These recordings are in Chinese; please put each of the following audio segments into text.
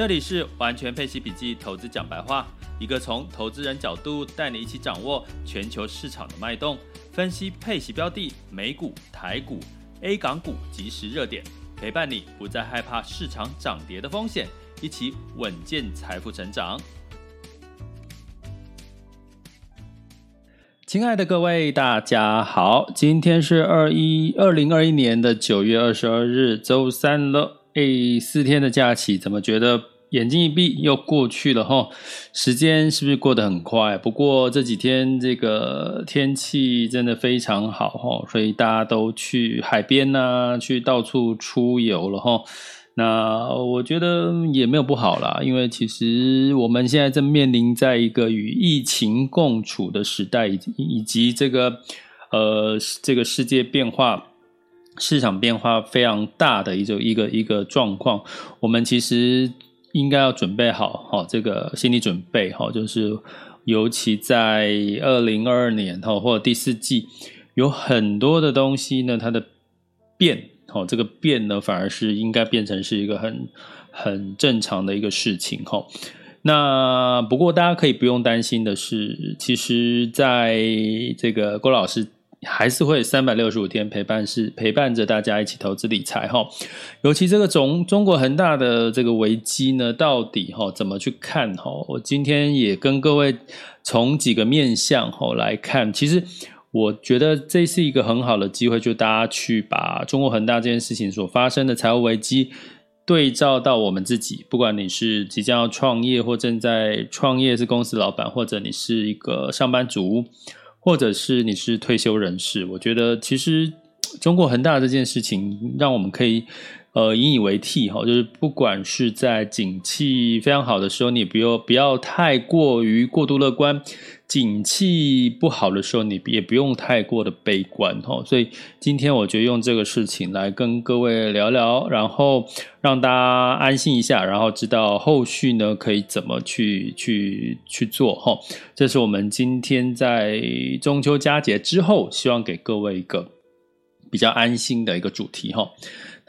这里是完全配息笔记投资讲白话，一个从投资人角度带你一起掌握全球市场的脉动，分析配息标的、美股、台股、A 港股即时热点，陪伴你不再害怕市场涨跌的风险，一起稳健财富成长。亲爱的各位，大家好，今天是二一二零二一年的九月二十二日，周三了。哎，四天的假期，怎么觉得眼睛一闭又过去了哈？时间是不是过得很快？不过这几天这个天气真的非常好哈，所以大家都去海边呐，去到处出游了哈。那我觉得也没有不好啦，因为其实我们现在正面临在一个与疫情共处的时代，以以及这个呃这个世界变化。市场变化非常大的一种一个一个状况，我们其实应该要准备好哈，这个心理准备哈，就是尤其在二零二二年哈或者第四季，有很多的东西呢，它的变哈，这个变呢反而是应该变成是一个很很正常的一个事情哈。那不过大家可以不用担心的是，其实在这个郭老师。还是会三百六十五天陪伴，是陪伴着大家一起投资理财哈。尤其这个中中国恒大的这个危机呢，到底哈怎么去看哈？我今天也跟各位从几个面向哈来看。其实我觉得这是一个很好的机会，就大家去把中国恒大这件事情所发生的财务危机对照到我们自己。不管你是即将要创业，或正在创业是公司老板，或者你是一个上班族。或者是你是退休人士，我觉得其实中国恒大这件事情，让我们可以呃引以为替哈，就是不管是在景气非常好的时候，你不要不要太过于过度乐观。景气不好的时候，你也不用太过的悲观哈。所以今天我觉得用这个事情来跟各位聊聊，然后让大家安心一下，然后知道后续呢可以怎么去去去做哈。这是我们今天在中秋佳节之后，希望给各位一个比较安心的一个主题哈。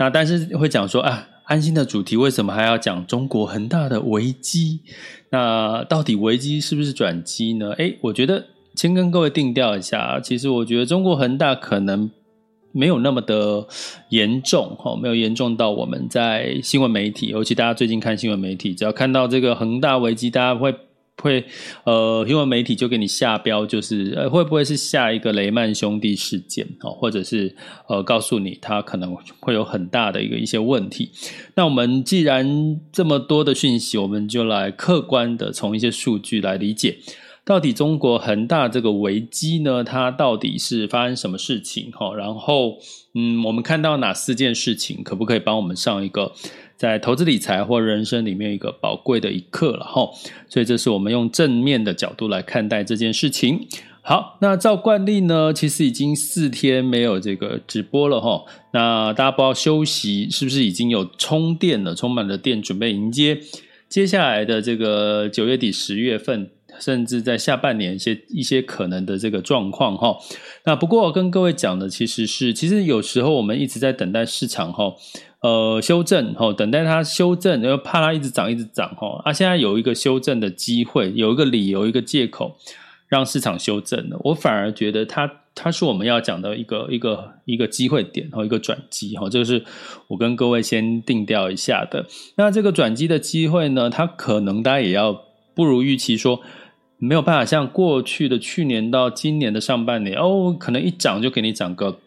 那但是会讲说啊。安心的主题，为什么还要讲中国恒大的危机？那到底危机是不是转机呢？诶，我觉得先跟各位定调一下。其实我觉得中国恒大可能没有那么的严重，哈，没有严重到我们在新闻媒体，尤其大家最近看新闻媒体，只要看到这个恒大危机，大家会。会呃，新闻媒体就给你下标，就是呃，会不会是下一个雷曼兄弟事件哦，或者是呃，告诉你它可能会有很大的一个一些问题。那我们既然这么多的讯息，我们就来客观的从一些数据来理解，到底中国恒大这个危机呢，它到底是发生什么事情哈？然后嗯，我们看到哪四件事情，可不可以帮我们上一个？在投资理财或人生里面一个宝贵的一刻了哈，所以这是我们用正面的角度来看待这件事情。好，那照惯例呢，其实已经四天没有这个直播了哈。那大家不知道休息是不是已经有充电了，充满了电，准备迎接接下来的这个九月底十月份，甚至在下半年一些一些可能的这个状况哈。那不过跟各位讲的其实是，其实有时候我们一直在等待市场哈。呃，修正哈，等待它修正，然后怕它一直涨，一直涨哈。啊，现在有一个修正的机会，有一个理由，一个借口，让市场修正了。我反而觉得它，它是我们要讲的一个一个一个机会点吼，一个转机哈。这是我跟各位先定调一下的。那这个转机的机会呢，它可能大家也要不如预期，说没有办法像过去的去年到今年的上半年哦，可能一涨就给你涨个。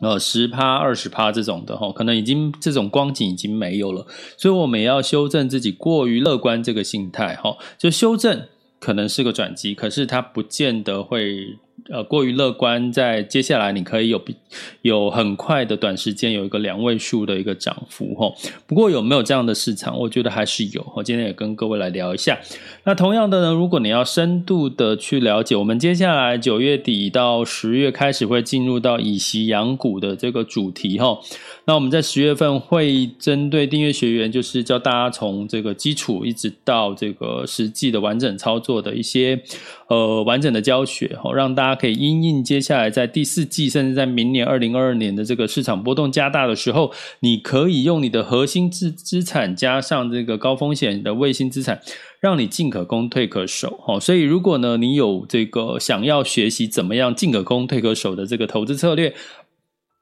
呃，十趴、二十趴这种的哈，可能已经这种光景已经没有了，所以我们也要修正自己过于乐观这个心态哈。就修正可能是个转机，可是它不见得会呃过于乐观，在接下来你可以有比有很快的短时间有一个两位数的一个涨幅哈。不过有没有这样的市场？我觉得还是有。我今天也跟各位来聊一下。那同样的呢，如果你要深度的去了解，我们接下来九月底到十月开始会进入到以息养股的这个主题哈。那我们在十月份会针对订阅学员，就是教大家从这个基础一直到这个实际的完整操作的一些呃完整的教学，哈，让大家可以因应接下来在第四季，甚至在明年二零二二年的这个市场波动加大的时候，你可以用你的核心资资产加上这个高风险的卫星资产，让你进可攻退可守，哈。所以如果呢你有这个想要学习怎么样进可攻退可守的这个投资策略。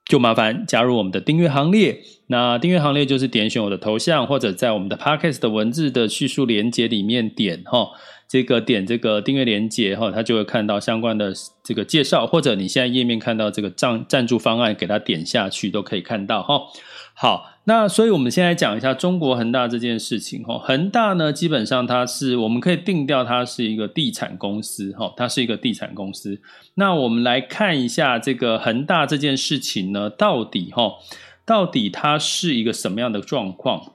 就麻烦加入我们的订阅行列。那订阅行列就是点选我的头像，或者在我们的 Podcast 的文字的叙述连接里面点哈，这个点这个订阅连接哈，它就会看到相关的这个介绍，或者你现在页面看到这个赞赞助方案，给它点下去都可以看到哈。好，那所以我们先来讲一下中国恒大这件事情哈。恒大呢，基本上它是我们可以定调它是一个地产公司哈，它是一个地产公司。那我们来看一下这个恒大这件事情呢，到底哈，到底它是一个什么样的状况？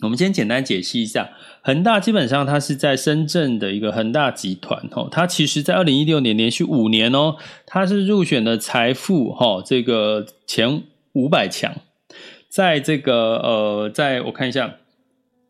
我们先简单解析一下，恒大基本上它是在深圳的一个恒大集团哈，它其实在二零一六年连续五年哦，它是入选的财富哈这个前五百强。在这个呃，在我看一下，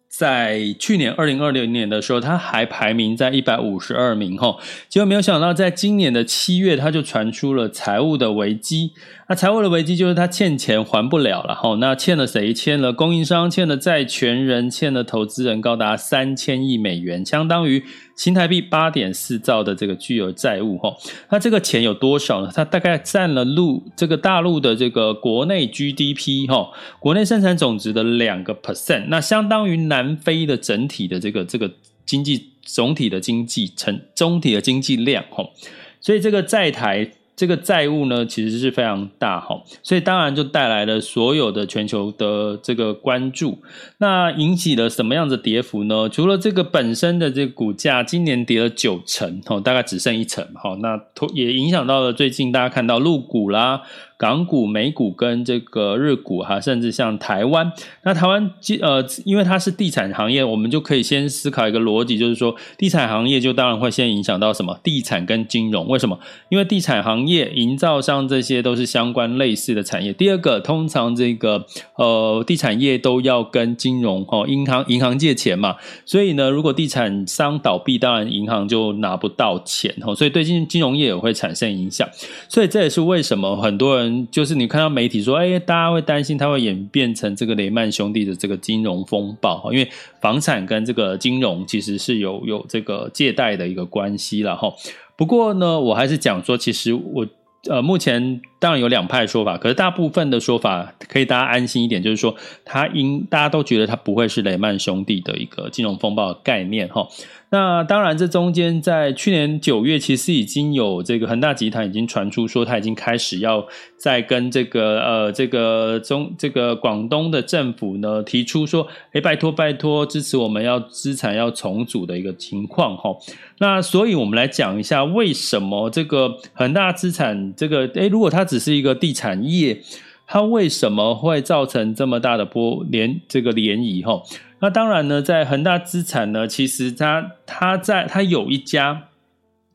在去年二零二零年的时候，它还排名在一百五十二名哈，结果没有想到，在今年的七月，它就传出了财务的危机。那财务的危机就是他欠钱还不了了哈，那欠了谁？欠了供应商，欠了债权人，欠了投资人，高达三千亿美元，相当于新台币八点四兆的这个巨额债务哈。那这个钱有多少呢？它大概占了陆这个大陆的这个国内 GDP 哈，国内生产总值的两个 percent，那相当于南非的整体的这个这个经济总体的经济成总体的经济量哈，所以这个债台。这个债务呢，其实是非常大哈，所以当然就带来了所有的全球的这个关注。那引起了什么样的跌幅呢？除了这个本身的这股价今年跌了九成，大概只剩一成哈，那也影响到了最近大家看到入股啦。港股、美股跟这个日股哈，甚至像台湾，那台湾呃，因为它是地产行业，我们就可以先思考一个逻辑，就是说，地产行业就当然会先影响到什么？地产跟金融，为什么？因为地产行业、营造商这些都是相关类似的产业。第二个，通常这个呃，地产业都要跟金融哦，银行银行借钱嘛，所以呢，如果地产商倒闭，当然银行就拿不到钱哦，所以对金金融业也会产生影响。所以这也是为什么很多人。就是你看到媒体说，哎，大家会担心它会演变成这个雷曼兄弟的这个金融风暴，因为房产跟这个金融其实是有有这个借贷的一个关系了哈。不过呢，我还是讲说，其实我呃目前当然有两派说法，可是大部分的说法可以大家安心一点，就是说它应大家都觉得它不会是雷曼兄弟的一个金融风暴的概念哈。那当然，这中间在去年九月，其实已经有这个恒大集团已经传出说，他已经开始要再跟这个呃这个中这个广东的政府呢提出说，哎，拜托拜托，支持我们要资产要重组的一个情况哈。那所以我们来讲一下，为什么这个恒大资产这个哎，如果它只是一个地产业，它为什么会造成这么大的波连这个涟漪哈？那当然呢，在恒大资产呢，其实它它在它有一家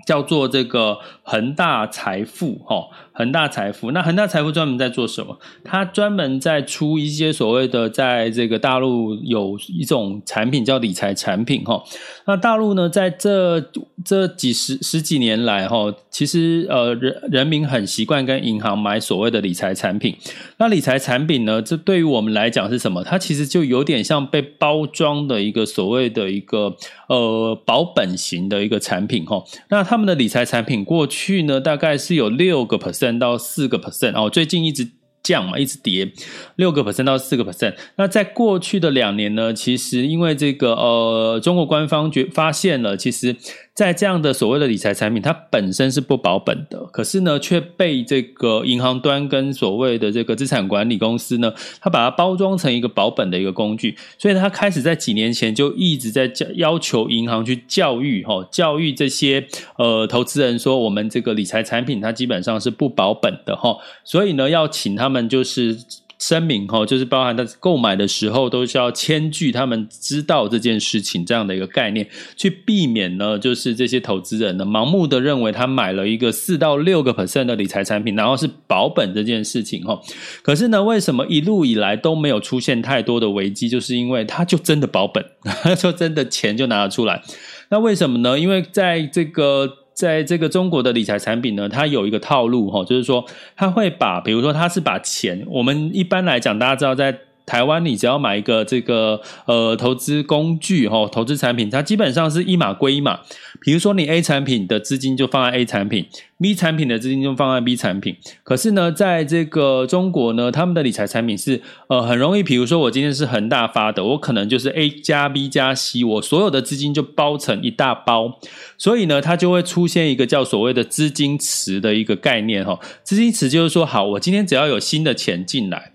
叫做这个恒大财富哈。恒大财富，那恒大财富专门在做什么？它专门在出一些所谓的，在这个大陆有一种产品叫理财产品哈。那大陆呢，在这这几十十几年来哈，其实呃人人民很习惯跟银行买所谓的理财产品。那理财产品呢，这对于我们来讲是什么？它其实就有点像被包装的一个所谓的一个呃保本型的一个产品哈。那它他们的理财产品过去呢，大概是有六个 percent。到四个 percent 哦，最近一直降嘛，一直跌，六个 percent 到四个 percent。那在过去的两年呢，其实因为这个呃，中国官方觉发现了，其实在这样的所谓的理财产品，它本身是不保本的，可是呢，却被这个银行端跟所谓的这个资产管理公司呢，它把它包装成一个保本的一个工具，所以它开始在几年前就一直在教要求银行去教育哈，教育这些呃投资人说，我们这个理财产品它基本上是不保本的哈，所以呢，要请他们就是。声明哈，就是包含在购买的时候都是要签据，他们知道这件事情这样的一个概念，去避免呢，就是这些投资人呢盲目的认为他买了一个四到六个 percent 的理财产品，然后是保本这件事情哈。可是呢，为什么一路以来都没有出现太多的危机？就是因为他就真的保本，就真的钱就拿得出来。那为什么呢？因为在这个。在这个中国的理财产品呢，它有一个套路哈，就是说它会把，比如说它是把钱，我们一般来讲，大家知道在。台湾，你只要买一个这个呃投资工具哈，投资产品，它基本上是一码归一码。比如说，你 A 产品的资金就放在 A 产品，B 产品的资金就放在 B 产品。可是呢，在这个中国呢，他们的理财产品是呃很容易，比如说我今天是恒大发的，我可能就是 A 加 B 加 C，我所有的资金就包成一大包，所以呢，它就会出现一个叫所谓的资金池的一个概念哈。资金池就是说，好，我今天只要有新的钱进来。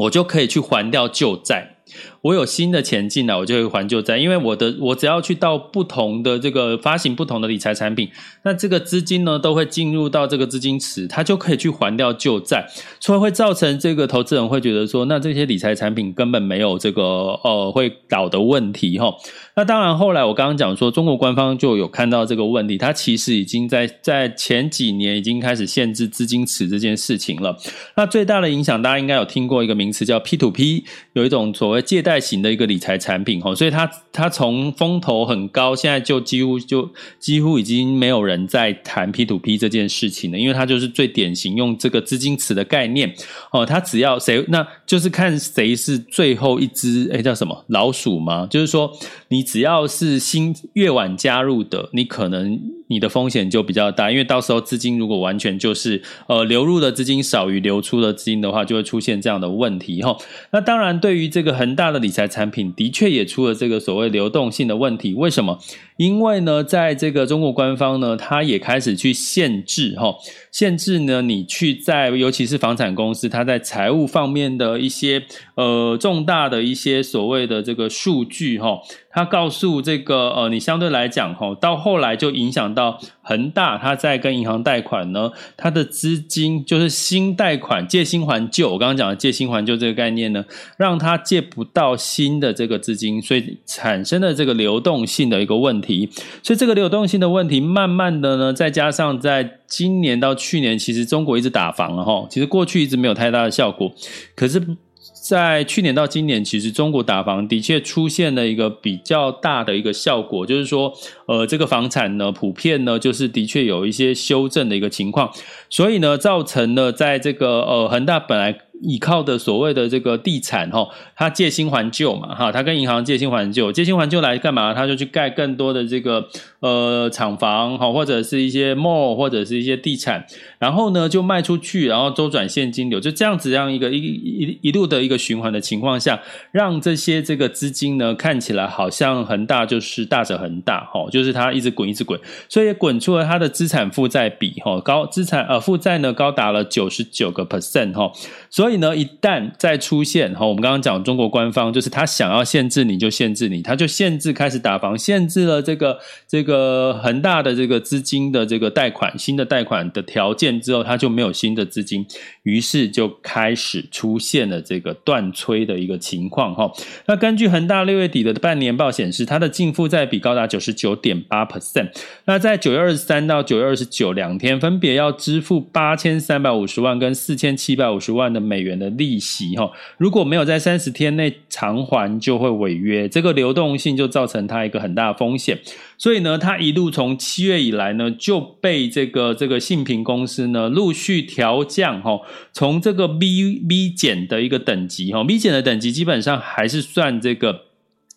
我就可以去还掉旧债。我有新的钱进来，我就会还旧债，因为我的我只要去到不同的这个发行不同的理财产品，那这个资金呢都会进入到这个资金池，它就可以去还掉旧债，所以会造成这个投资人会觉得说，那这些理财产品根本没有这个呃会倒的问题哈。那当然后来我刚刚讲说，中国官方就有看到这个问题，它其实已经在在前几年已经开始限制资金池这件事情了。那最大的影响，大家应该有听过一个名词叫 P two P，有一种所谓借贷。代型的一个理财产品哦，所以它它从风头很高，现在就几乎就几乎已经没有人在谈 P two P 这件事情了，因为它就是最典型用这个资金池的概念哦，它只要谁，那就是看谁是最后一只，哎，叫什么老鼠吗？就是说你只要是新越晚加入的，你可能。你的风险就比较大，因为到时候资金如果完全就是呃流入的资金少于流出的资金的话，就会出现这样的问题哈。那当然，对于这个恒大的理财产品，的确也出了这个所谓流动性的问题。为什么？因为呢，在这个中国官方呢，他也开始去限制哈，限制呢，你去在尤其是房产公司，他在财务方面的一些呃重大的一些所谓的这个数据哈。他告诉这个呃，你相对来讲哈，到后来就影响到恒大，他在跟银行贷款呢，他的资金就是新贷款借新还旧。我刚刚讲的借新还旧这个概念呢，让他借不到新的这个资金，所以产生了这个流动性的一个问题。所以这个流动性的问题，慢慢的呢，再加上在今年到去年，其实中国一直打房了哈，其实过去一直没有太大的效果，可是。在去年到今年，其实中国打房的确出现了一个比较大的一个效果，就是说，呃，这个房产呢，普遍呢，就是的确有一些修正的一个情况，所以呢，造成了在这个呃恒大本来。依靠的所谓的这个地产哈，他借新还旧嘛哈，他跟银行借新还旧，借新还旧来干嘛？他就去盖更多的这个呃厂房哈，或者是一些 mall 或者是一些地产，然后呢就卖出去，然后周转现金流，就这样子这样一个一一一路的一个循环的情况下，让这些这个资金呢看起来好像恒大就是大者恒大哈，就是它一直滚一直滚，所以滚出了它的资产负债比哈高，资产呃负债呢高达了九十九个 percent 哈，所以。所以呢，一旦再出现哈，我们刚刚讲中国官方就是他想要限制你就限制你，他就限制开始打房，限制了这个这个个恒大的这个资金的这个贷款新的贷款的条件之后，他就没有新的资金，于是就开始出现了这个断炊的一个情况哈。那根据恒大六月底的半年报显示，它的净负债比高达九十九点八 percent。那在九月二十三到九月二十九两天，分别要支付八千三百五十万跟四千七百五十万的。美元的利息哈，如果没有在三十天内偿还，就会违约，这个流动性就造成它一个很大的风险。所以呢，它一路从七月以来呢，就被这个这个信评公司呢陆续调降哈，从这个 B B 减的一个等级哈，B 减的等级基本上还是算这个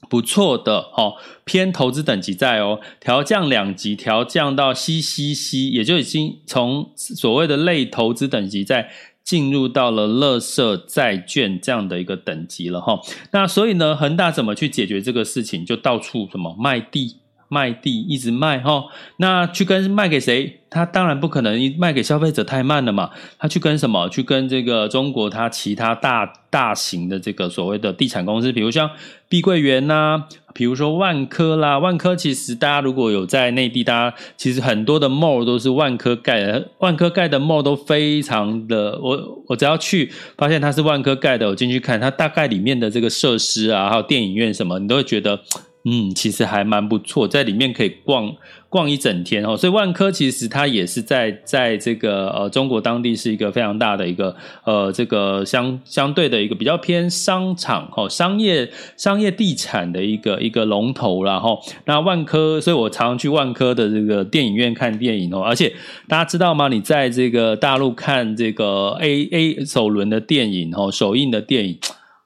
不错的哈，偏投资等级债哦，调降两级，调降到 CCC，也就已经从所谓的类投资等级债。进入到了垃圾债券这样的一个等级了哈，那所以呢，恒大怎么去解决这个事情？就到处什么卖地。卖地，一直卖哈。那去跟卖给谁？他当然不可能卖给消费者太慢了嘛。他去跟什么？去跟这个中国他其他大大型的这个所谓的地产公司，比如像碧桂园呐、啊，比如说万科啦。万科其实大家如果有在内地，大家其实很多的 mall 都是万科盖的，万科盖的 mall 都非常的。我我只要去发现它是万科盖的，我进去看它大概里面的这个设施啊，还有电影院什么，你都会觉得。嗯，其实还蛮不错，在里面可以逛逛一整天哦。所以万科其实它也是在在这个呃中国当地是一个非常大的一个呃这个相相对的一个比较偏商场哦商业商业地产的一个一个龙头啦齁。那万科，所以我常常去万科的这个电影院看电影哦。而且大家知道吗？你在这个大陆看这个 A A 首轮的电影哦，首映的电影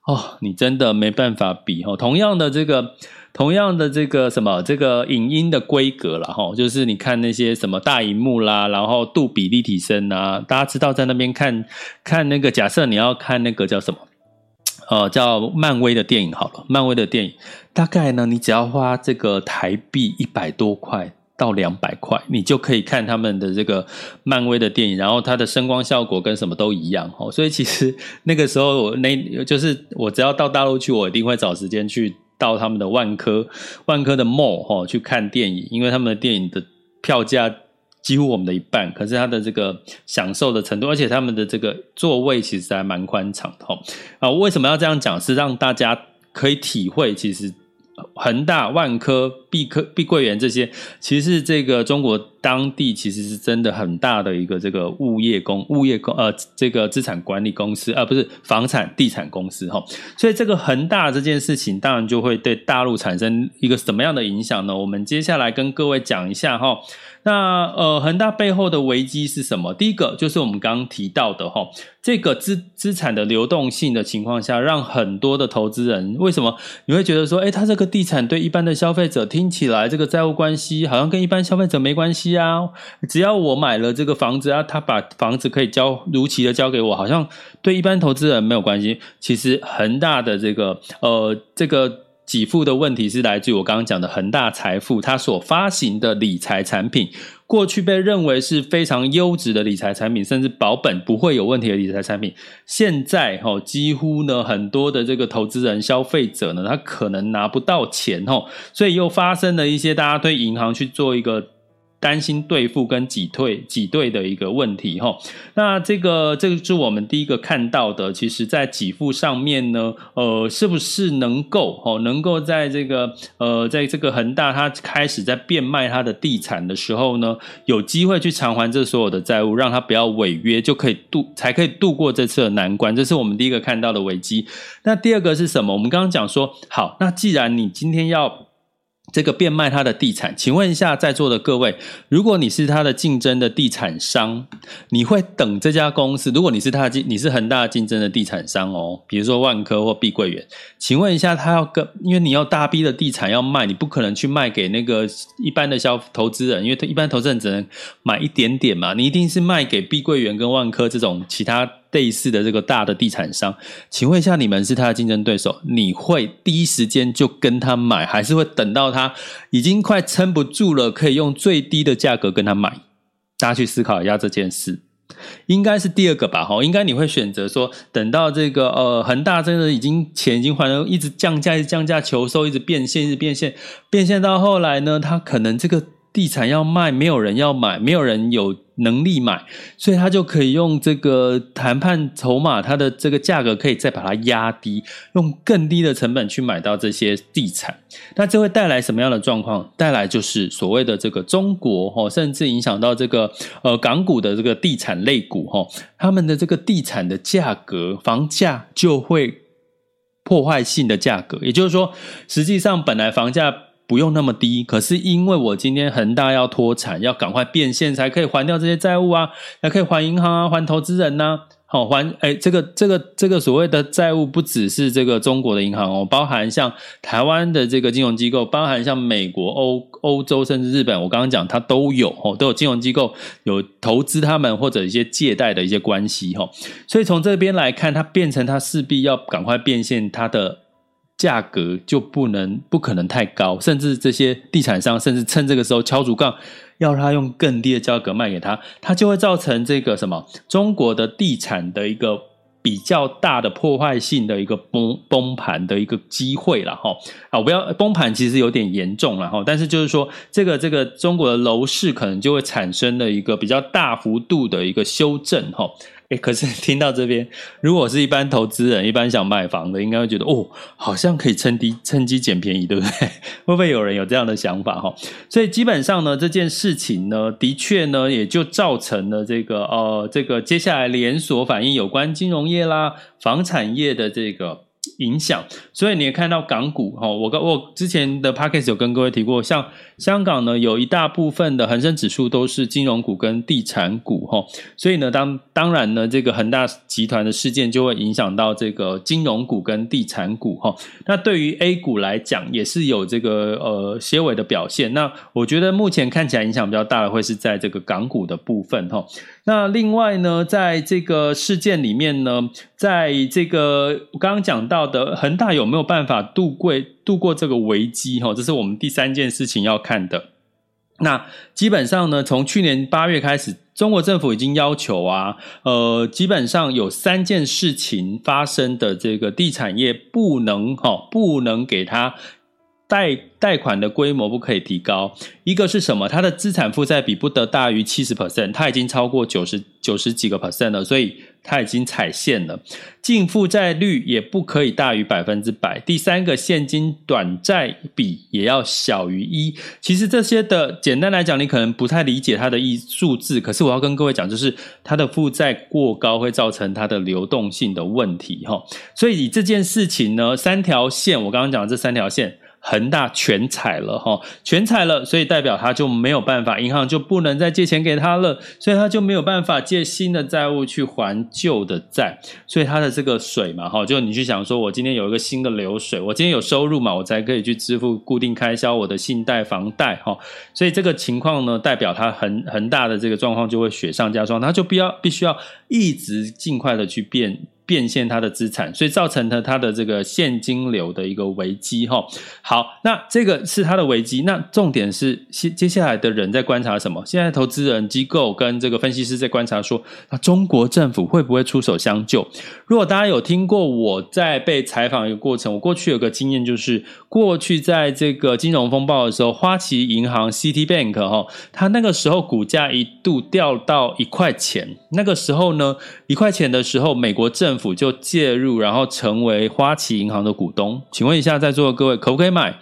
哦，你真的没办法比哦。同样的这个。同样的这个什么这个影音的规格啦，齁，就是你看那些什么大荧幕啦，然后杜比立体声啊，大家知道在那边看看那个，假设你要看那个叫什么，呃，叫漫威的电影好了，漫威的电影大概呢，你只要花这个台币一百多块到两百块，你就可以看他们的这个漫威的电影，然后它的声光效果跟什么都一样齁，所以其实那个时候我那就是我只要到大陆去，我一定会找时间去。到他们的万科，万科的 mall 哈去看电影，因为他们的电影的票价几乎我们的一半，可是它的这个享受的程度，而且他们的这个座位其实还蛮宽敞的哈。啊，为什么要这样讲？是让大家可以体会，其实。恒大、万科、碧科、碧桂园这些，其实这个中国当地其实是真的很大的一个这个物业公、物业公呃这个资产管理公司，而、不是房产地产公司哈。所以这个恒大这件事情，当然就会对大陆产生一个什么样的影响呢？我们接下来跟各位讲一下哈。那呃，恒大背后的危机是什么？第一个就是我们刚刚提到的哈，这个资资产的流动性的情况下，让很多的投资人为什么你会觉得说，诶，他这个地产对一般的消费者听起来这个债务关系好像跟一般消费者没关系啊？只要我买了这个房子啊，他把房子可以交如期的交给我，好像对一般投资人没有关系。其实恒大的这个呃这个。给付的问题是来自于我刚刚讲的恒大财富，它所发行的理财产品，过去被认为是非常优质的理财产品，甚至保本不会有问题的理财产品，现在哈几乎呢很多的这个投资人、消费者呢，他可能拿不到钱哦，所以又发生了一些大家对银行去做一个。担心兑付跟挤退挤兑的一个问题哈，那这个这个是我们第一个看到的，其实在给付上面呢，呃，是不是能够哦，能够在这个呃，在这个恒大它开始在变卖它的地产的时候呢，有机会去偿还这所有的债务，让它不要违约，就可以度才可以度过这次的难关，这是我们第一个看到的危机。那第二个是什么？我们刚刚讲说，好，那既然你今天要。这个变卖他的地产，请问一下在座的各位，如果你是他的竞争的地产商，你会等这家公司？如果你是他的竞，你是恒大竞争的地产商哦，比如说万科或碧桂园，请问一下，他要跟，因为你要大批的地产要卖，你不可能去卖给那个一般的消投资人，因为他一般投资人只能买一点点嘛，你一定是卖给碧桂园跟万科这种其他。类似的这个大的地产商，请问一下，你们是他的竞争对手，你会第一时间就跟他买，还是会等到他已经快撑不住了，可以用最低的价格跟他买？大家去思考一下这件事，应该是第二个吧？哈，应该你会选择说，等到这个呃恒大真的已经钱已经还了，一直降价，一直降价求收，一直变现，一直变现，变现到后来呢，他可能这个地产要卖，没有人要买，没有人有。能力买，所以他就可以用这个谈判筹码，他的这个价格可以再把它压低，用更低的成本去买到这些地产。那这会带来什么样的状况？带来就是所谓的这个中国哈，甚至影响到这个呃港股的这个地产类股哈，他们的这个地产的价格，房价就会破坏性的价格。也就是说，实际上本来房价。不用那么低，可是因为我今天恒大要脱产，要赶快变现，才可以还掉这些债务啊，才可以还银行啊，还投资人呐、好还哎，这个这个这个所谓的债务不只是这个中国的银行哦，包含像台湾的这个金融机构，包含像美国、欧欧洲甚至日本，我刚刚讲它都有哦，都有金融机构有投资他们或者一些借贷的一些关系哈，所以从这边来看，它变成它势必要赶快变现它的。价格就不能不可能太高，甚至这些地产商甚至趁这个时候敲竹杠，要他用更低的价格卖给他，他就会造成这个什么中国的地产的一个比较大的破坏性的一个崩崩盘的一个机会了哈。啊，我不要崩盘，其实有点严重了哈，但是就是说这个这个中国的楼市可能就会产生了一个比较大幅度的一个修正哈。诶，可是听到这边，如果是一般投资人，一般想买房的，应该会觉得哦，好像可以趁低趁机捡便宜，对不对？会不会有人有这样的想法哈？所以基本上呢，这件事情呢，的确呢，也就造成了这个呃，这个接下来连锁反应有关金融业啦、房产业的这个。影响，所以你也看到港股哈，我跟我之前的 podcast 有跟各位提过，像香港呢，有一大部分的恒生指数都是金融股跟地产股哈，所以呢，当当然呢，这个恒大集团的事件就会影响到这个金融股跟地产股哈。那对于 A 股来讲，也是有这个呃些微的表现。那我觉得目前看起来影响比较大的会是在这个港股的部分哈。那另外呢，在这个事件里面呢，在这个我刚刚讲到的恒大有没有办法度过度过这个危机？哈，这是我们第三件事情要看的。那基本上呢，从去年八月开始，中国政府已经要求啊，呃，基本上有三件事情发生的这个地产业不能哈，不能给他。贷贷款的规模不可以提高，一个是什么？它的资产负债比不得大于七十 percent，它已经超过九十九十几个 percent 了，所以它已经踩线了。净负债率也不可以大于百分之百。第三个，现金短债比也要小于一。其实这些的简单来讲，你可能不太理解它的一数字，可是我要跟各位讲，就是它的负债过高会造成它的流动性的问题哈。所以以这件事情呢，三条线，我刚刚讲的这三条线。恒大全踩了哈，全踩了，所以代表他就没有办法，银行就不能再借钱给他了，所以他就没有办法借新的债务去还旧的债，所以他的这个水嘛哈，就你去想说，我今天有一个新的流水，我今天有收入嘛，我才可以去支付固定开销，我的信贷、房贷哈，所以这个情况呢，代表他恒恒大的这个状况就会雪上加霜，他就必要必须要一直尽快的去变。变现它的资产，所以造成了它的这个现金流的一个危机哈。好，那这个是它的危机。那重点是接接下来的人在观察什么？现在投资人机构跟这个分析师在观察说，那中国政府会不会出手相救？如果大家有听过我在被采访一个过程，我过去有个经验就是，过去在这个金融风暴的时候，花旗银行 Citibank 哈，它那个时候股价一度掉到一块钱，那个时候呢，一块钱的时候，美国政府政府就介入，然后成为花旗银行的股东。请问一下，在座的各位，可不可以买？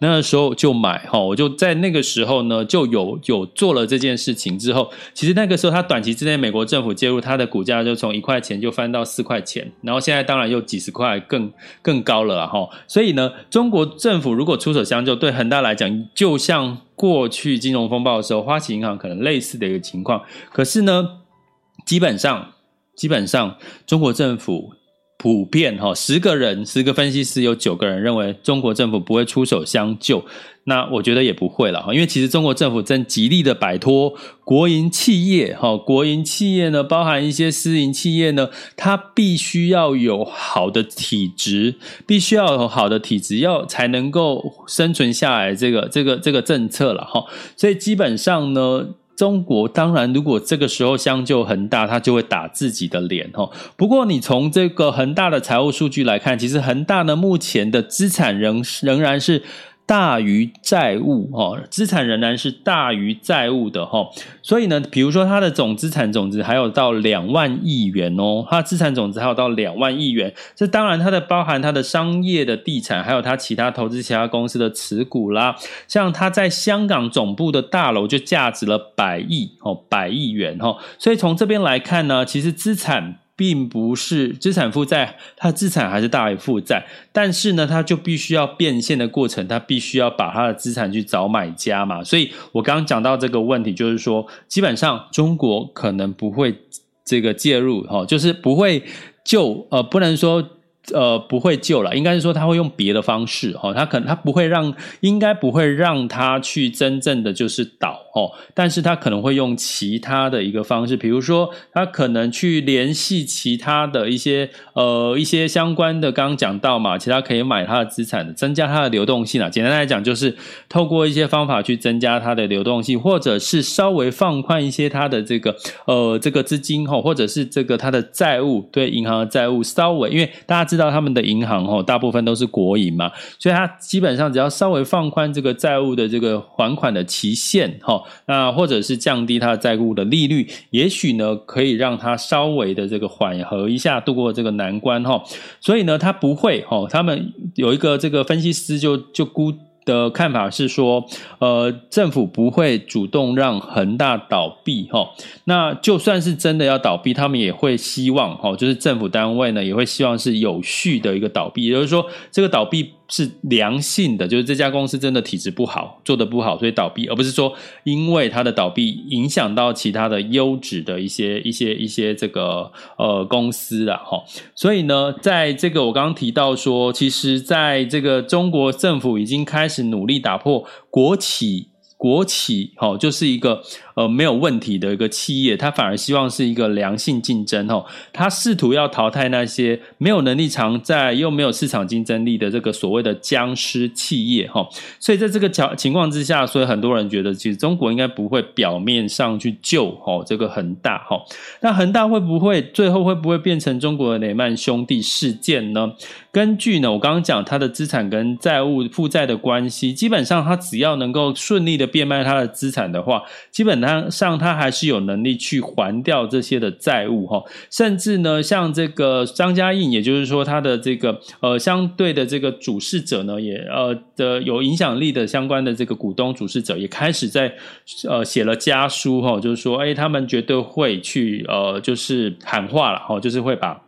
那个时候就买哈，我就在那个时候呢，就有有做了这件事情之后，其实那个时候，它短期之内，美国政府介入，它的股价就从一块钱就翻到四块钱，然后现在当然又几十块更更高了哈。所以呢，中国政府如果出手相救，对恒大来讲，就像过去金融风暴的时候，花旗银行可能类似的一个情况。可是呢，基本上。基本上，中国政府普遍哈，十个人十个分析师有九个人认为中国政府不会出手相救。那我觉得也不会了哈，因为其实中国政府正极力的摆脱国营企业哈，国营企业呢，包含一些私营企业呢，它必须要有好的体质，必须要有好的体质，要才能够生存下来。这个这个这个政策了哈，所以基本上呢。中国当然，如果这个时候相救恒大，他就会打自己的脸哈。不过，你从这个恒大的财务数据来看，其实恒大呢目前的资产仍仍然是。大于债务哦，资产仍然是大于债务的哈，所以呢，比如说它的总资产总值还有到两万亿元哦，它资产总值还有到两万亿元，这当然它的包含它的商业的地产，还有它其他投资其他公司的持股啦，像它在香港总部的大楼就价值了百亿哦，百亿元哈，所以从这边来看呢，其实资产。并不是资产负债，它资产还是大于负债，但是呢，它就必须要变现的过程，它必须要把它的资产去找买家嘛。所以我刚刚讲到这个问题，就是说，基本上中国可能不会这个介入，哈，就是不会就，呃，不能说呃，不会救了，应该是说他会用别的方式哈，他可能他不会让，应该不会让他去真正的就是倒哦，但是他可能会用其他的一个方式，比如说他可能去联系其他的一些呃一些相关的，刚刚讲到嘛，其他可以买他的资产的，增加他的流动性啊。简单来讲，就是透过一些方法去增加他的流动性，或者是稍微放宽一些他的这个呃这个资金哈，或者是这个他的债务对银行的债务稍微，因为大家知知道他们的银行哦，大部分都是国营嘛，所以它基本上只要稍微放宽这个债务的这个还款的期限哈，那或者是降低它的债务的利率，也许呢可以让它稍微的这个缓和一下，度过这个难关哈。所以呢，它不会哈，他们有一个这个分析师就就估。的看法是说，呃，政府不会主动让恒大倒闭哈。那就算是真的要倒闭，他们也会希望哈，就是政府单位呢也会希望是有序的一个倒闭，也就是说，这个倒闭。是良性的，就是这家公司真的体质不好，做得不好，所以倒闭，而不是说因为它的倒闭影响到其他的优质的一些一些一些这个呃公司了哈。所以呢，在这个我刚刚提到说，其实在这个中国政府已经开始努力打破国企。国企哈，就是一个呃没有问题的一个企业，他反而希望是一个良性竞争哦，他试图要淘汰那些没有能力偿债又没有市场竞争力的这个所谓的僵尸企业哈，所以在这个情情况之下，所以很多人觉得其实中国应该不会表面上去救哦这个恒大哈，那恒大会不会最后会不会变成中国的雷曼兄弟事件呢？根据呢，我刚刚讲他的资产跟债务负债的关系，基本上他只要能够顺利的变卖他的资产的话，基本上他还是有能力去还掉这些的债务哈。甚至呢，像这个张嘉印，也就是说他的这个呃相对的这个主事者呢，也呃的有影响力的相关的这个股东主事者，也开始在呃写了家书哈，就是说哎，他们绝对会去呃就是喊话了哈，就是会把。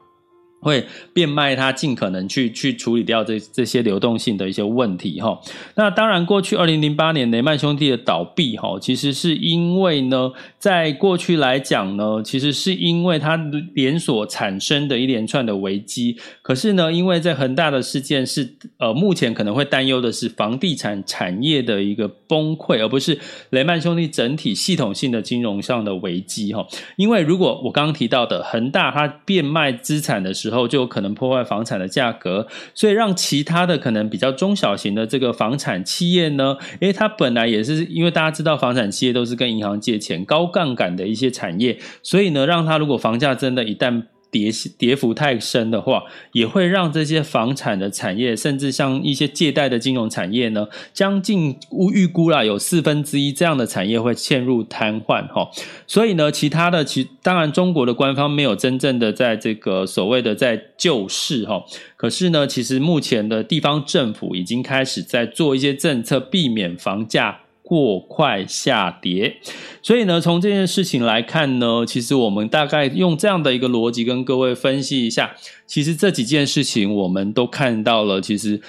会变卖它，尽可能去去处理掉这这些流动性的一些问题哈。那当然，过去二零零八年雷曼兄弟的倒闭哈，其实是因为呢，在过去来讲呢，其实是因为它连锁产生的一连串的危机。可是呢，因为在恒大的事件是呃，目前可能会担忧的是房地产产业的一个崩溃，而不是雷曼兄弟整体系统性的金融上的危机哈。因为如果我刚刚提到的恒大它变卖资产的时候，之后就有可能破坏房产的价格，所以让其他的可能比较中小型的这个房产企业呢，诶，它本来也是因为大家知道房产企业都是跟银行借钱、高杠杆的一些产业，所以呢，让它如果房价真的一旦跌跌幅太深的话，也会让这些房产的产业，甚至像一些借贷的金融产业呢，将近预估啦，有四分之一这样的产业会陷入瘫痪哈。所以呢，其他的其当然中国的官方没有真正的在这个所谓的在救市哈，可是呢，其实目前的地方政府已经开始在做一些政策，避免房价。过快下跌，所以呢，从这件事情来看呢，其实我们大概用这样的一个逻辑跟各位分析一下，其实这几件事情我们都看到了，其实。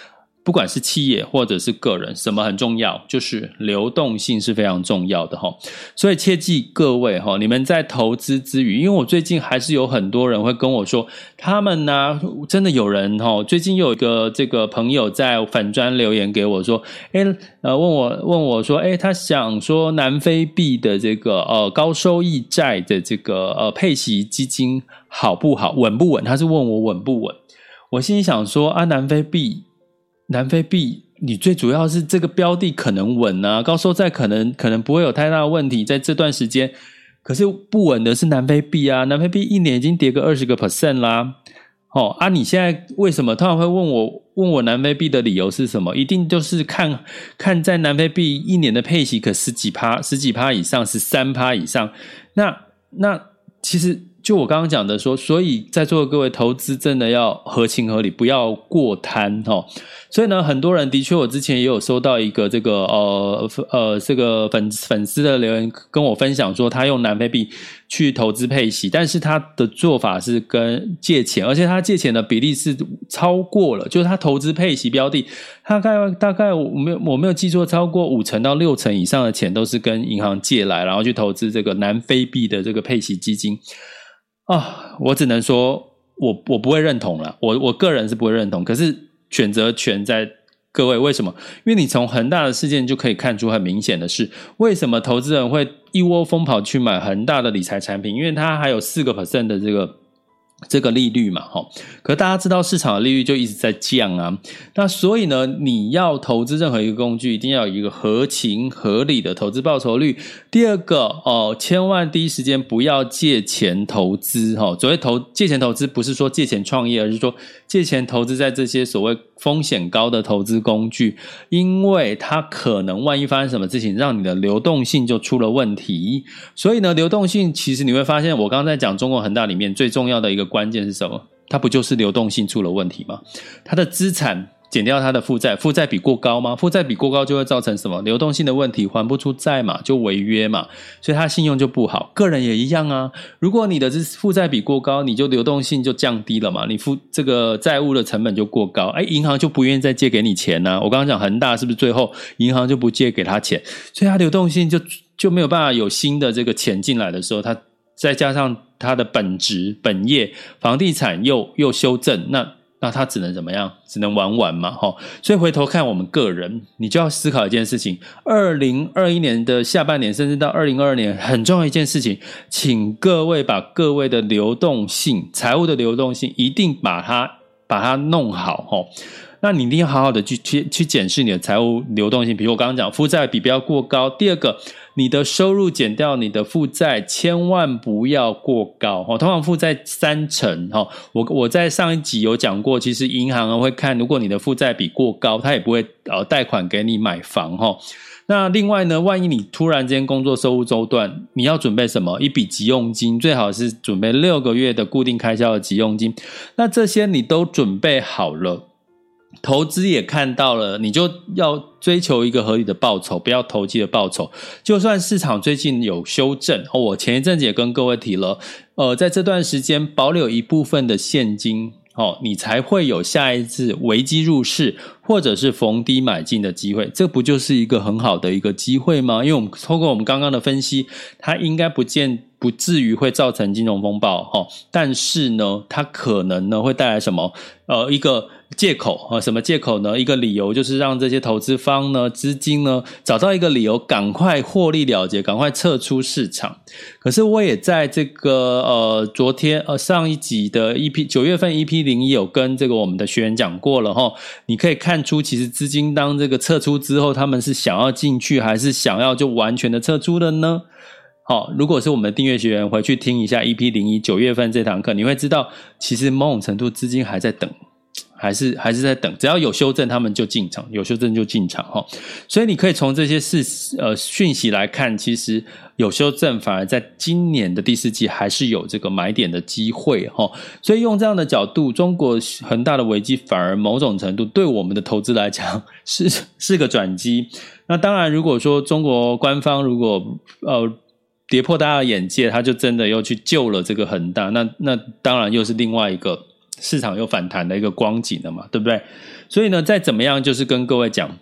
不管是企业或者是个人，什么很重要？就是流动性是非常重要的哈。所以切记各位哈，你们在投资之余，因为我最近还是有很多人会跟我说，他们呢真的有人哈，最近有一个这个朋友在粉专留言给我说，诶呃问我问我说，诶他想说南非币的这个呃高收益债的这个呃配息基金好不好，稳不稳？他是问我稳不稳？我心里想说啊，南非币。南非币，你最主要是这个标的可能稳啊，高收债可能可能不会有太大的问题，在这段时间，可是不稳的是南非币啊，南非币一年已经跌个二十个 percent 啦，哦啊，你现在为什么突然会问我问我南非币的理由是什么？一定就是看看在南非币一年的配息可十几趴十几趴以上，十三趴以上，那那其实。就我刚刚讲的说，所以在座的各位投资真的要合情合理，不要过贪哈。所以呢，很多人的确，我之前也有收到一个这个呃呃这个粉粉丝的留言，跟我分享说，他用南非币去投资配息，但是他的做法是跟借钱，而且他借钱的比例是超过了，就是他投资配息标的，大概大概我没有我没有记错，超过五成到六成以上的钱都是跟银行借来，然后去投资这个南非币的这个配息基金。啊，我只能说，我我不会认同了，我我个人是不会认同。可是选择权在各位，为什么？因为你从恒大的事件就可以看出很明显的是，为什么投资人会一窝蜂跑去买恒大的理财产品？因为它还有四个 percent 的这个。这个利率嘛，哈，可大家知道市场的利率就一直在降啊，那所以呢，你要投资任何一个工具，一定要有一个合情合理的投资报酬率。第二个哦，千万第一时间不要借钱投资，哈，所谓投借钱投资，不是说借钱创业，而是说借钱投资在这些所谓风险高的投资工具，因为它可能万一发生什么事情，让你的流动性就出了问题。所以呢，流动性其实你会发现，我刚刚在讲中国恒大里面最重要的一个。关键是什么？它不就是流动性出了问题吗？它的资产减掉它的负债，负债比过高吗？负债比过高就会造成什么？流动性的问题，还不出债嘛，就违约嘛，所以它信用就不好。个人也一样啊。如果你的这负债比过高，你就流动性就降低了嘛，你付这个债务的成本就过高，哎，银行就不愿意再借给你钱呢、我刚刚讲恒大是不是最后银行就不借给他钱，所以它流动性就就没有办法有新的这个钱进来的时候，它再加上。它的本质本业房地产又又修正，那那它只能怎么样？只能玩玩嘛，齁。所以回头看我们个人，你就要思考一件事情：二零二一年的下半年，甚至到二零二二年，很重要一件事情，请各位把各位的流动性、财务的流动性，一定把它把它弄好，哦。那你一定要好好的去去去检视你的财务流动性，比如我刚刚讲负债比不要过高。第二个，你的收入减掉你的负债，千万不要过高哦。通常负债三成哈，我我在上一集有讲过，其实银行会看，如果你的负债比过高，他也不会呃贷款给你买房哈。那另外呢，万一你突然间工作收入中断，你要准备什么？一笔急用金，最好是准备六个月的固定开销的急用金。那这些你都准备好了。投资也看到了，你就要追求一个合理的报酬，不要投机的报酬。就算市场最近有修正，哦我前一阵子也跟各位提了，呃，在这段时间保留一部分的现金，哦，你才会有下一次危机入市或者是逢低买进的机会。这不就是一个很好的一个机会吗？因为我们透过我们刚刚的分析，它应该不见不至于会造成金融风暴，哈，但是呢，它可能呢会带来什么？呃，一个。借口啊，什么借口呢？一个理由就是让这些投资方呢，资金呢，找到一个理由，赶快获利了结，赶快撤出市场。可是我也在这个呃昨天呃上一集的 EP 九月份 EP 零一有跟这个我们的学员讲过了哈。你可以看出，其实资金当这个撤出之后，他们是想要进去，还是想要就完全的撤出了呢？好，如果是我们的订阅学员，回去听一下 EP 零一九月份这堂课，你会知道，其实某种程度资金还在等。还是还是在等，只要有修正，他们就进场；有修正就进场哈。所以你可以从这些事呃讯息来看，其实有修正，反而在今年的第四季还是有这个买点的机会哈。所以用这样的角度，中国恒大的危机反而某种程度对我们的投资来讲是是个转机。那当然，如果说中国官方如果呃跌破大家的眼界，他就真的又去救了这个恒大，那那当然又是另外一个。市场又反弹的一个光景了嘛，对不对？所以呢，再怎么样，就是跟各位讲，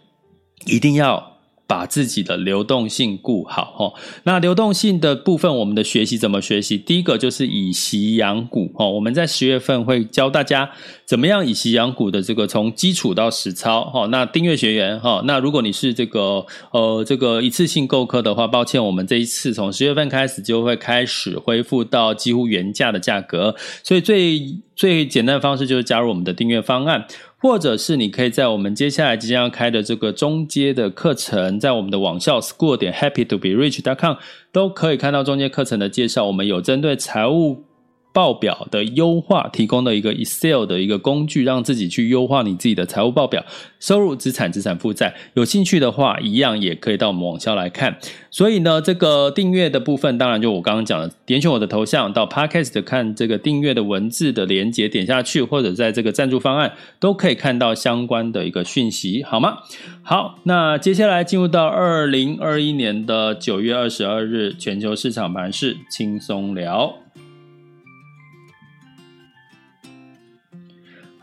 一定要把自己的流动性顾好哈。那流动性的部分，我们的学习怎么学习？第一个就是以习养股哦。我们在十月份会教大家怎么样以息养股的这个从基础到实操齁。那订阅学员齁，那如果你是这个呃这个一次性购课的话，抱歉，我们这一次从十月份开始就会开始恢复到几乎原价的价格，所以最。最简单的方式就是加入我们的订阅方案，或者是你可以在我们接下来即将要开的这个中阶的课程，在我们的网校 school 点 happy to be rich dot com 都可以看到中阶课程的介绍。我们有针对财务。报表的优化提供的一个 Excel 的一个工具，让自己去优化你自己的财务报表，收入、资产、资产负债。有兴趣的话，一样也可以到我们网校来看。所以呢，这个订阅的部分，当然就我刚刚讲的，点选我的头像到 Podcast 看这个订阅的文字的连结，点下去，或者在这个赞助方案都可以看到相关的一个讯息，好吗？好，那接下来进入到二零二一年的九月二十二日全球市场盘势轻松聊。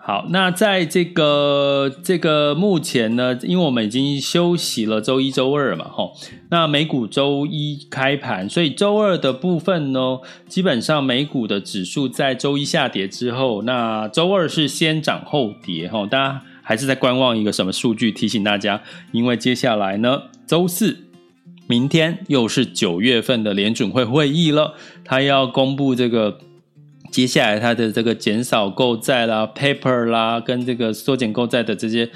好，那在这个这个目前呢，因为我们已经休息了周一、周二嘛，吼，那美股周一开盘，所以周二的部分呢，基本上美股的指数在周一下跌之后，那周二是先涨后跌，吼，大家还是在观望一个什么数据？提醒大家，因为接下来呢，周四，明天又是九月份的联准会会议了，他要公布这个。接下来，它的这个减少购债啦、paper 啦，跟这个缩减购债的这些。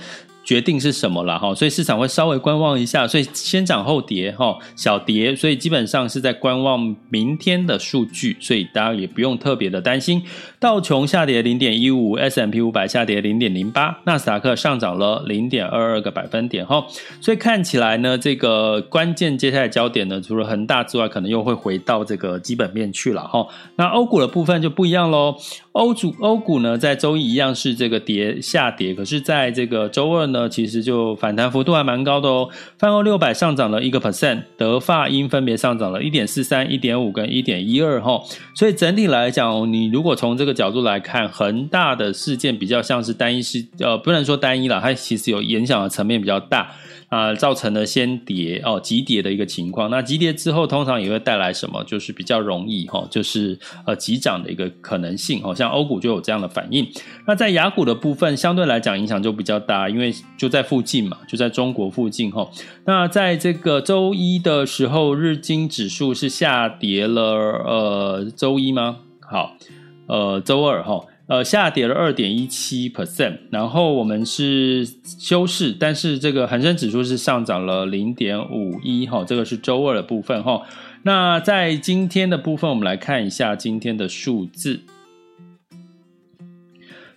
决定是什么了哈，所以市场会稍微观望一下，所以先涨后跌哈，小跌，所以基本上是在观望明天的数据，所以大家也不用特别的担心。道琼下跌零点一五，S&P 五百下跌零点零八，纳斯达克上涨了零点二二个百分点哈，所以看起来呢，这个关键接下来焦点呢，除了恒大之外，可能又会回到这个基本面去了哈。那欧股的部分就不一样喽，欧主欧股呢在周一一样是这个跌下跌，可是在这个周二呢。其实就反弹幅度还蛮高的哦，泛欧六百上涨了一个 percent，德法英分别上涨了一点四三、一点五跟一点一二哈，所以整体来讲，你如果从这个角度来看，恒大的事件比较像是单一事，呃，不能说单一了，它其实有影响的层面比较大。啊、造成了先跌哦，急跌的一个情况。那急跌之后，通常也会带来什么？就是比较容易哈、就是呃急涨的一个可能性。好、哦、像欧股就有这样的反应。那在雅股的部分，相对来讲影响就比较大，因为就在附近嘛，就在中国附近哈、那在这个周一的时候，日经指数是下跌了，呃，周一吗？好，呃，周二哈。呃，下跌了二点一七 percent，然后我们是休市，但是这个恒生指数是上涨了零点五一哈，这个是周二的部分哈。那在今天的部分，我们来看一下今天的数字。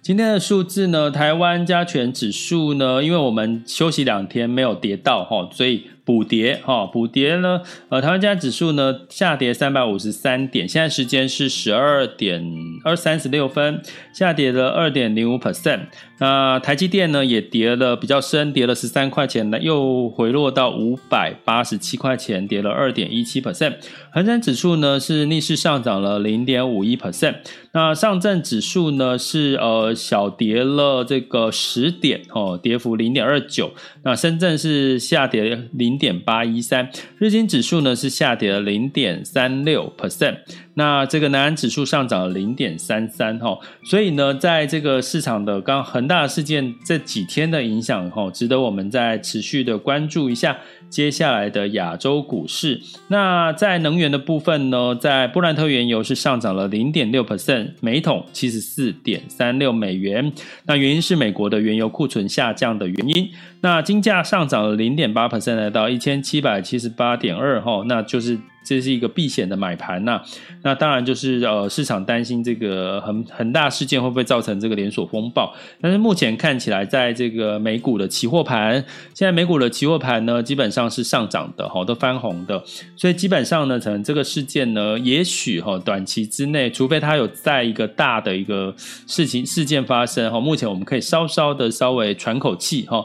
今天的数字呢，台湾加权指数呢，因为我们休息两天没有跌到哈，所以。补跌哈，补跌呢，呃，台湾加指数呢下跌三百五十三点，现在时间是十二点二三十六分，下跌了二点零五 percent。那台积电呢也跌了比较深，跌了十三块钱，又回落到五百八十七块钱，跌了二点一七 percent。恒生指数呢是逆势上涨了零点五一 percent。那上证指数呢是呃小跌了这个十点哦，跌幅零点二九。那深圳是下跌零。零点八一三，日经指数呢是下跌了零点三六 percent，那这个南安指数上涨了零点三三哈，所以呢，在这个市场的刚恒大事件这几天的影响哈，值得我们再持续的关注一下接下来的亚洲股市。那在能源的部分呢，在布兰特原油是上涨了零点六 percent，每桶七十四点三六美元，那原因是美国的原油库存下降的原因。那金价上涨了零点八 percent，来到一千七百七十八点二哈，那就是这是一个避险的买盘呐。那当然就是呃市场担心这个恒恒大事件会不会造成这个连锁风暴，但是目前看起来，在这个美股的期货盘，现在美股的期货盘呢基本上是上涨的哈，都翻红的，所以基本上呢，可能这个事件呢，也许哈短期之内，除非它有在一个大的一个事情事件发生哈，目前我们可以稍稍的稍微喘口气哈。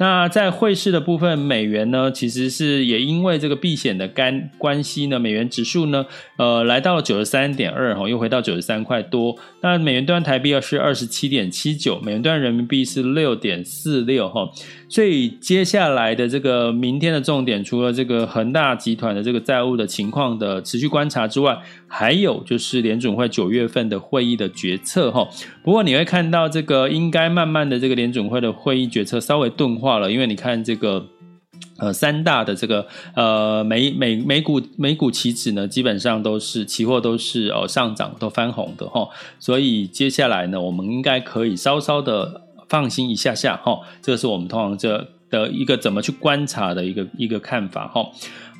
那在汇市的部分，美元呢，其实是也因为这个避险的干关系呢，美元指数呢，呃，来到了九十三点二哈，又回到九十三块多。那美元兑台币是二十七点七九，美元兑人民币是六点四六哈。所以接下来的这个明天的重点，除了这个恒大集团的这个债务的情况的持续观察之外，还有就是联准会九月份的会议的决策哈。不过你会看到这个应该慢慢的这个联准会的会议决策稍微钝化了，因为你看这个呃三大的这个呃美美美股美股期指呢，基本上都是期货都是哦上涨都翻红的哈。所以接下来呢，我们应该可以稍稍的。放心一下下哈，这是我们通常这的一个怎么去观察的一个一个看法哈。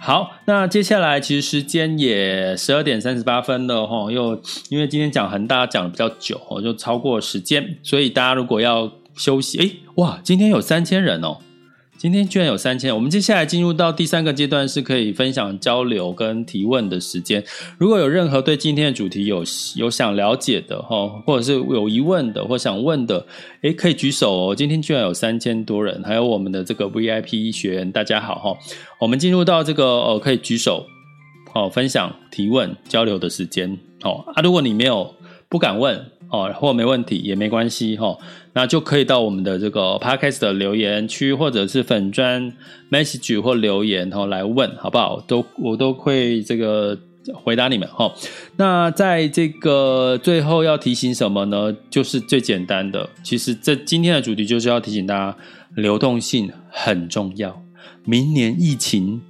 好，那接下来其实时间也十二点三十八分了哈，又因为今天讲恒大讲的比较久，就超过时间，所以大家如果要休息，诶，哇，今天有三千人哦。今天居然有三千，我们接下来进入到第三个阶段，是可以分享、交流跟提问的时间。如果有任何对今天的主题有有想了解的哈，或者是有疑问的或想问的，诶，可以举手哦。今天居然有三千多人，还有我们的这个 VIP 学员，大家好哈。我们进入到这个呃，可以举手，哦，分享、提问、交流的时间。哦啊，如果你没有。不敢问哦，或没问题也没关系哈、哦，那就可以到我们的这个 Podcast 的留言区，或者是粉专 message 或留言哈、哦、来问，好不好？都我都会这个回答你们哈、哦。那在这个最后要提醒什么呢？就是最简单的，其实这今天的主题就是要提醒大家，流动性很重要。明年疫情。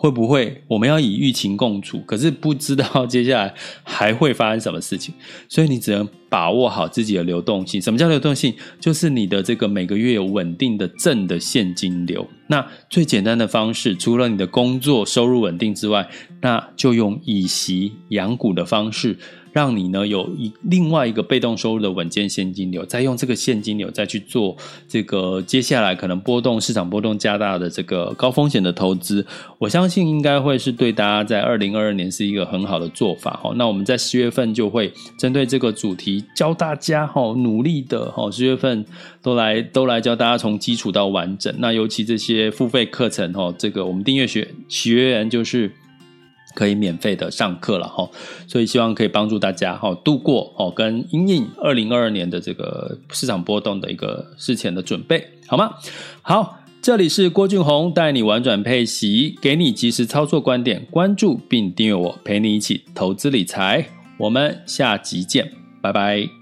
会不会我们要以疫情共处？可是不知道接下来还会发生什么事情，所以你只能把握好自己的流动性。什么叫流动性？就是你的这个每个月有稳定的正的现金流。那最简单的方式，除了你的工作收入稳定之外，那就用以息养股的方式。让你呢有一另外一个被动收入的稳健现金流，再用这个现金流再去做这个接下来可能波动市场波动加大的这个高风险的投资，我相信应该会是对大家在二零二二年是一个很好的做法哈。那我们在十月份就会针对这个主题教大家哈，努力的哈，十月份都来都来教大家从基础到完整。那尤其这些付费课程哈，这个我们订阅学学员就是。可以免费的上课了哈，所以希望可以帮助大家哈度过哦跟阴影二零二二年的这个市场波动的一个事前的准备，好吗？好，这里是郭俊宏带你玩转配息，给你及时操作观点，关注并订阅我，陪你一起投资理财，我们下集见，拜拜。